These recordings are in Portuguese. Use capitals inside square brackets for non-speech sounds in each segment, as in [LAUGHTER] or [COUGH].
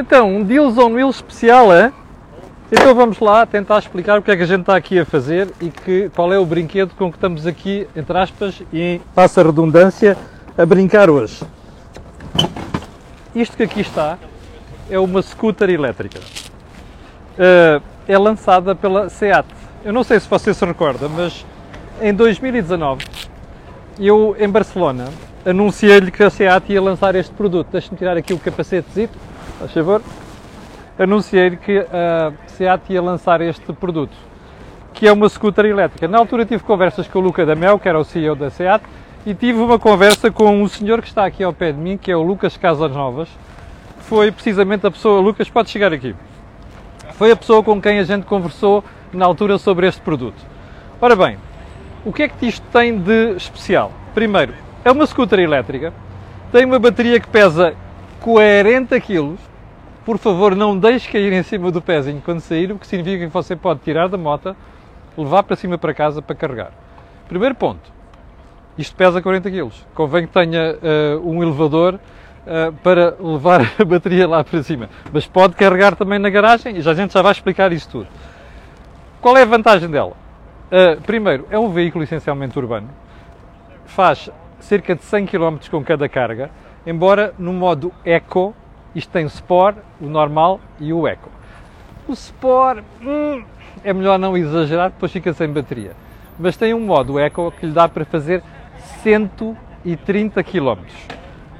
Então, um Deals on Wheels especial, é? Então vamos lá tentar explicar o que é que a gente está aqui a fazer e que, qual é o brinquedo com que estamos aqui, entre aspas, e passa redundância, a brincar hoje. Isto que aqui está é uma scooter elétrica. Uh, é lançada pela SEAT. Eu não sei se você se recorda, mas em 2019 eu em Barcelona anunciei-lhe que a SEAT ia lançar este produto. Deixe-me tirar aqui o capacetezito, favor. Anunciei-lhe que a SEAT ia lançar este produto, que é uma scooter elétrica. Na altura tive conversas com o Luca da Mel, que era o CEO da SEAT, e tive uma conversa com um senhor que está aqui ao pé de mim, que é o Lucas Casas Novas. Foi precisamente a pessoa, Lucas, pode chegar aqui. Foi a pessoa com quem a gente conversou na altura sobre este produto. Ora bem, o que é que isto tem de especial? Primeiro, é uma scooter elétrica, tem uma bateria que pesa 40 kg. Por favor, não deixe cair em cima do pezinho quando sair, o que significa que você pode tirar da moto, levar para cima para casa para carregar. Primeiro ponto, isto pesa 40 kg. Convém que tenha uh, um elevador uh, para levar [LAUGHS] a bateria lá para cima. Mas pode carregar também na garagem e já a gente já vai explicar isso tudo. Qual é a vantagem dela? Uh, primeiro, é um veículo essencialmente urbano. Faz cerca de 100 km com cada carga, embora no modo Eco, isto tem o Sport, o normal e o Eco. O Sport hum, é melhor não exagerar, depois fica sem bateria. Mas tem um modo Eco que lhe dá para fazer 130 km.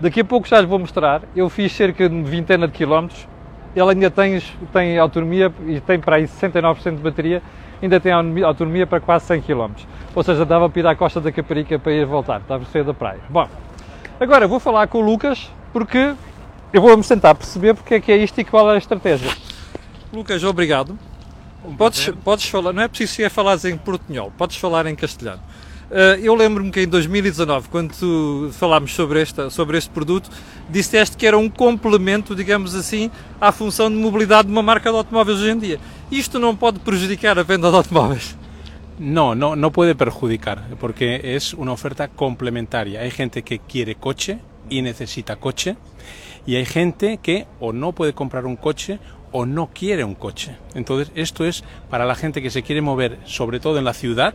Daqui a pouco já lhe vou mostrar. Eu fiz cerca de vintena de quilómetros. Ele ainda tem, tem autonomia e tem para aí 69% de bateria. Ainda tem autonomia para quase 100 km. Ou seja, dava para ir à costa da Caparica para ir voltar. Estava a da praia. Bom, agora vou falar com o Lucas porque eu vou-me tentar perceber porque é que é isto e qual é a estratégia. Lucas, obrigado. Um podes, podes falar, não é preciso falar em portunhol, podes falar em castelhano. Eh, eu lembro-me que em 2019, quando falámos sobre, esta, sobre este produto, disseste que era um complemento, digamos assim, à função de mobilidade de uma marca de automóveis hoje em dia. Isto não pode prejudicar a venda de automóveis? No, no, no puede perjudicar, porque es una oferta complementaria. Hay gente que quiere coche y necesita coche, y hay gente que o no puede comprar un coche o no quiere un coche. Entonces, esto es para la gente que se quiere mover, sobre todo en la ciudad,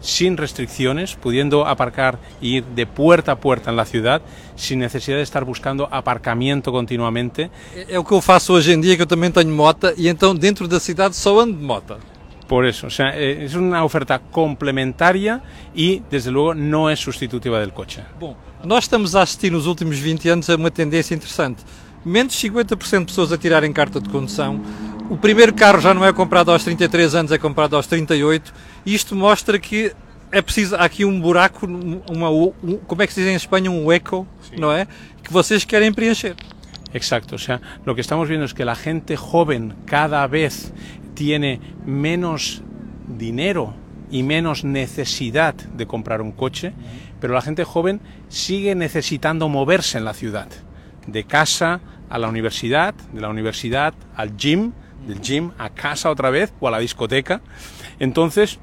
sin restricciones, pudiendo aparcar e ir de puerta a puerta en la ciudad, sin necesidad de estar buscando aparcamiento continuamente. É o que eu faço hoje em dia, que eu também tenho moto, e então dentro da cidade só ando de moto. Por eso, o sea, eh, es una oferta complementaria y, desde luego, no es sustitutiva del coche. Bom, nós estamos a assistir nos últimos 20 anos a uma tendência interessante. Menos 50% de pessoas a tirarem carta de condução, o primeiro carro já não é comprado aos 33 anos, é comprado aos 38. Isto mostra que é preciso, há aqui um buraco, uma, um, como é que se diz em Espanha, um eco, sí. ¿no é? Que vocês querem preencher. Exacto, o sea, lo que estamos viendo es que la gente joven cada vez tiene menos dinero y menos necesidad de comprar un coche, pero la gente joven sigue necesitando moverse en la ciudad, de casa a la universidad, de la universidad al gym, del gym a casa otra vez o a la discoteca. Entonces,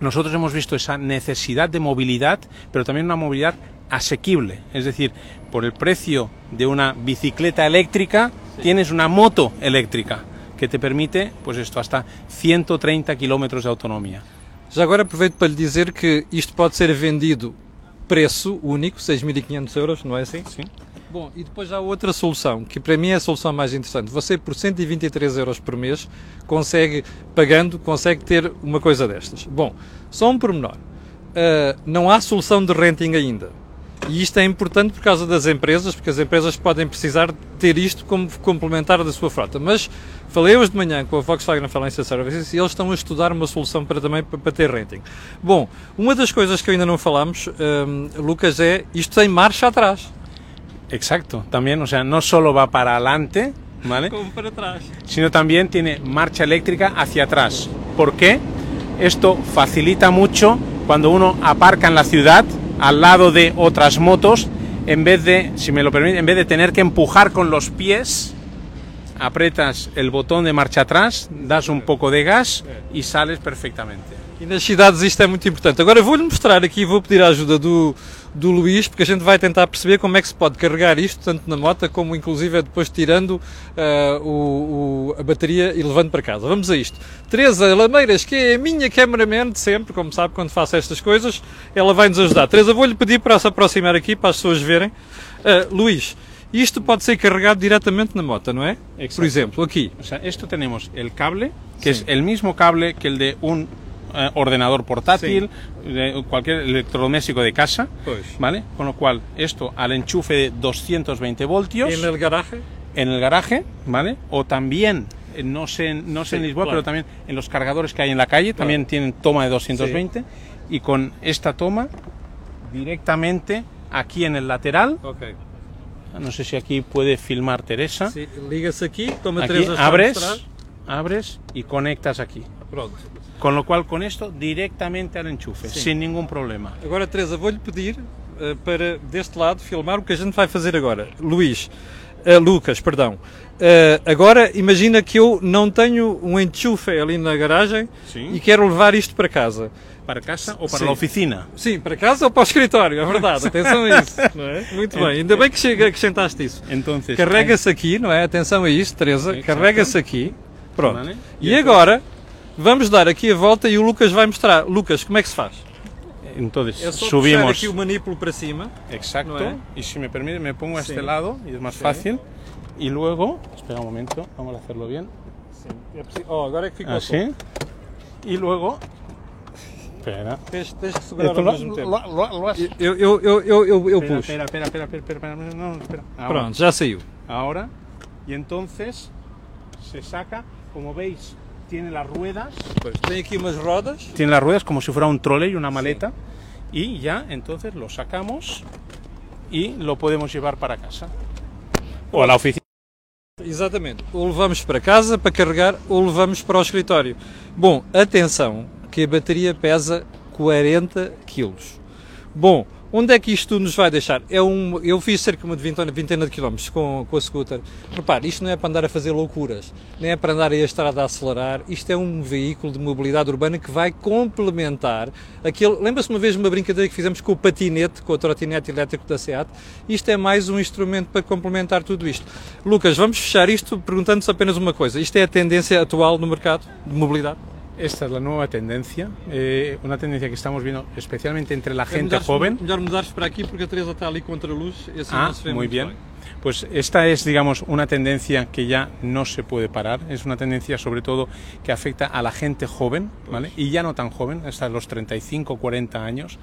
nosotros hemos visto esa necesidad de movilidad, pero también una movilidad asequible. Es decir, por el precio de una bicicleta eléctrica, sí. tienes una moto eléctrica que te permite, pues esto, hasta 130 kilómetros de autonomía. Já agora aproveito para lhe dizer que isto pode ser vendido preço único, 6.500 euros, não é assim? Sim. Bom, e depois há outra solução, que para mim é a solução mais interessante. Você, por 123 euros por mês, consegue, pagando, consegue ter uma coisa destas. Bom, só um pormenor. Uh, não há solução de renting ainda. E isto é importante por causa das empresas, porque as empresas podem precisar ter isto como complementar da sua frota. Mas falei hoje de manhã com a Volkswagen Financial Services e eles estão a estudar uma solução para também para, ter renting. Bom, uma das coisas que ainda não falámos, um, Lucas, é isto tem marcha atrás. Exacto, también, o sea, no solo va para adelante, ¿vale? Como para atrás. Sino también tiene marcha eléctrica hacia atrás. ¿Por qué? Esto facilita mucho cuando uno aparca en la ciudad al lado de otras motos, en vez de, si me lo permite, en vez de tener que empujar con los pies, apretas el botón de marcha atrás, das un poco de gas y sales perfectamente. E nas cidades isto é muito importante. Agora vou-lhe mostrar aqui, vou pedir a ajuda do, do Luís, porque a gente vai tentar perceber como é que se pode carregar isto, tanto na moto como inclusive é depois tirando uh, o, o, a bateria e levando para casa. Vamos a isto. Teresa Lameiras, que é a minha cameraman de sempre, como sabe, quando faço estas coisas, ela vai nos ajudar. Teresa, vou-lhe pedir para se aproximar aqui, para as pessoas verem. Uh, Luís, isto pode ser carregado diretamente na moto, não é? Exacto. Por exemplo, aqui. O sea, esto tenemos el cable, que Sí. es el mismo cable que el de un eh, ordenador portátil, de cualquier electrodoméstico de casa, Pois. ¿vale? Con lo cual, esto al enchufe de 220 voltios En el garaje. en el garaje, ¿vale? O también, eh, no sé, no sé Sí, en Lisboa, claro. pero también en los cargadores que hay en la calle, también tienen toma de 220. Y con esta toma, directamente aquí en el lateral, Ok. no sé si aquí puede filmar Teresa. Como a Aquí Teresa está a abres, abres y conectas aquí. Pronto. Con lo cual con esto directamente al enchufe, Sí. sin ningún problema. Agora, Teresa, vou-lhe pedir eh, para deste lado filmar o que a gente vai fazer agora. Luís, eh, Lucas, perdão. Eh, agora, imagina que eu não tenho um enchufe ali na garagem Sim. e quero levar isto para casa. ¿Para casa o para Sí. la oficina? Sim, para casa ou para o escritório, é verdade. Atenção a isso. [LAUGHS] Não é? Muito bem, ainda bem que chega, acrescentaste isso. Entonces, Carrega-se aqui, não é? Atenção a isto, Teresa. Carrega-se aqui. Pronto. E agora, vamos dar aqui a volta e o Lucas vai mostrar. Lucas, como é que se faz? entonces É só subimos. aqui o manípulo para cima. Exacto. ¿no es? Y si me permite, me pongo a Sí. este lado es más Sí. fácil. Y luego, espera un momento, vamos a hacerlo bien. Sim. É. Oh, agora é que ficou Así. Y luego. Espera. Tens, tens que segurar ao mesmo tempo. Eu, eu, eu, eu, eu, eu Espera, puxo. espera, espera, espera, espera, espera, no, espera. Pronto, já saiu. Ahora. Y entonces se saca, como veis, tiene las ruedas. Pois, tem aqui umas rodas. Tiene las ruedas como si fuera un trolley, una maleta. Y ya entonces lo sacamos y lo podemos llevar para casa. O a la oficina. Exatamente. Ou levamos para casa para carregar ou levamos para o escritório. Bom, atenção, que a bateria pesa 40 quilos. Bom, onde é que isto nos vai deixar? É um, eu fiz cerca de uma vintena, de quilómetros com, com a scooter. Repare, isto não é para andar a fazer loucuras, nem é para andar a estrada a acelerar. Isto é um veículo de mobilidade urbana que vai complementar aquele. Lembra-se uma vez uma brincadeira que fizemos com o patinete, com o trotinete elétrico da SEAT? Isto é mais um instrumento para complementar tudo isto. Lucas, vamos fechar isto perguntando-se apenas uma coisa. Isto é a tendência atual no mercado de mobilidade? Esta es la nueva tendencia, eh, una tendencia que estamos viendo especialmente entre la É gente melhor, joven. Melhor mudares para aqui porque Teresa está ali contra luz e assim Ah, não se vê muy bien. Pues esta es, digamos, una tendencia que ya no se puede parar. Es una tendencia, sobre todo, que afecta a la gente joven, ¿vale? Y ya no tan joven, hasta los 35, 40 años,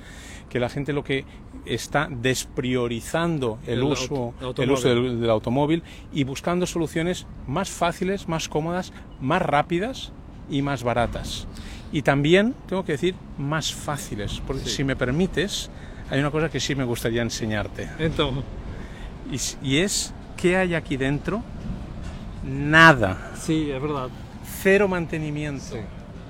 que la gente lo que está despriorizando el, El uso, auto- el uso del, del automóvil y buscando soluciones más fáciles, más cómodas, más rápidas y más baratas. Y también, tengo que decir, más fáciles. Porque Sí. si me permites, hay una cosa que sí me gustaría enseñarte. Então, Y, es, ¿qué hay aquí dentro? Nada. sim, é verdade. Cero mantenimiento. Sí.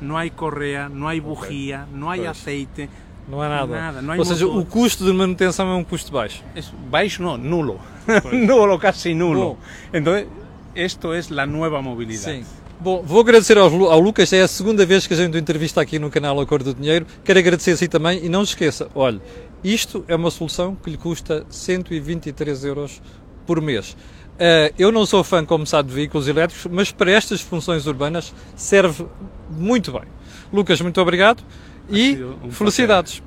No hay correa, no hay bujía, no hay Pues. aceite. Não há nada. Nada, não Ou seja, motor. o custo de manutenção é um custo baixo. Es, baixo no, nulo. [LAUGHS] nulo, casi nulo. Entonces, esto es la nueva movilidad. Sim. Bom, vou agradecer ao, ao Lucas, é a segunda vez que a gente o entrevista aqui no canal A Cor do Dinheiro. Quero agradecer a si também e não se esqueça, olha, isto é uma solução que lhe custa 123 euros por mês. Eh, eu não sou fã, como sabe, de veículos elétricos, mas para estas funções urbanas serve muito bem. Lucas, muito obrigado e sido um felicidades.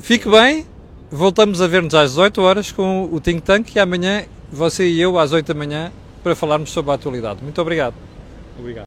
Fique bem, voltamos a ver-nos às 18 horas com o Think Tank e amanhã você e eu às 8 da manhã para falarmos sobre a atualidade. Muito obrigado. Obrigado.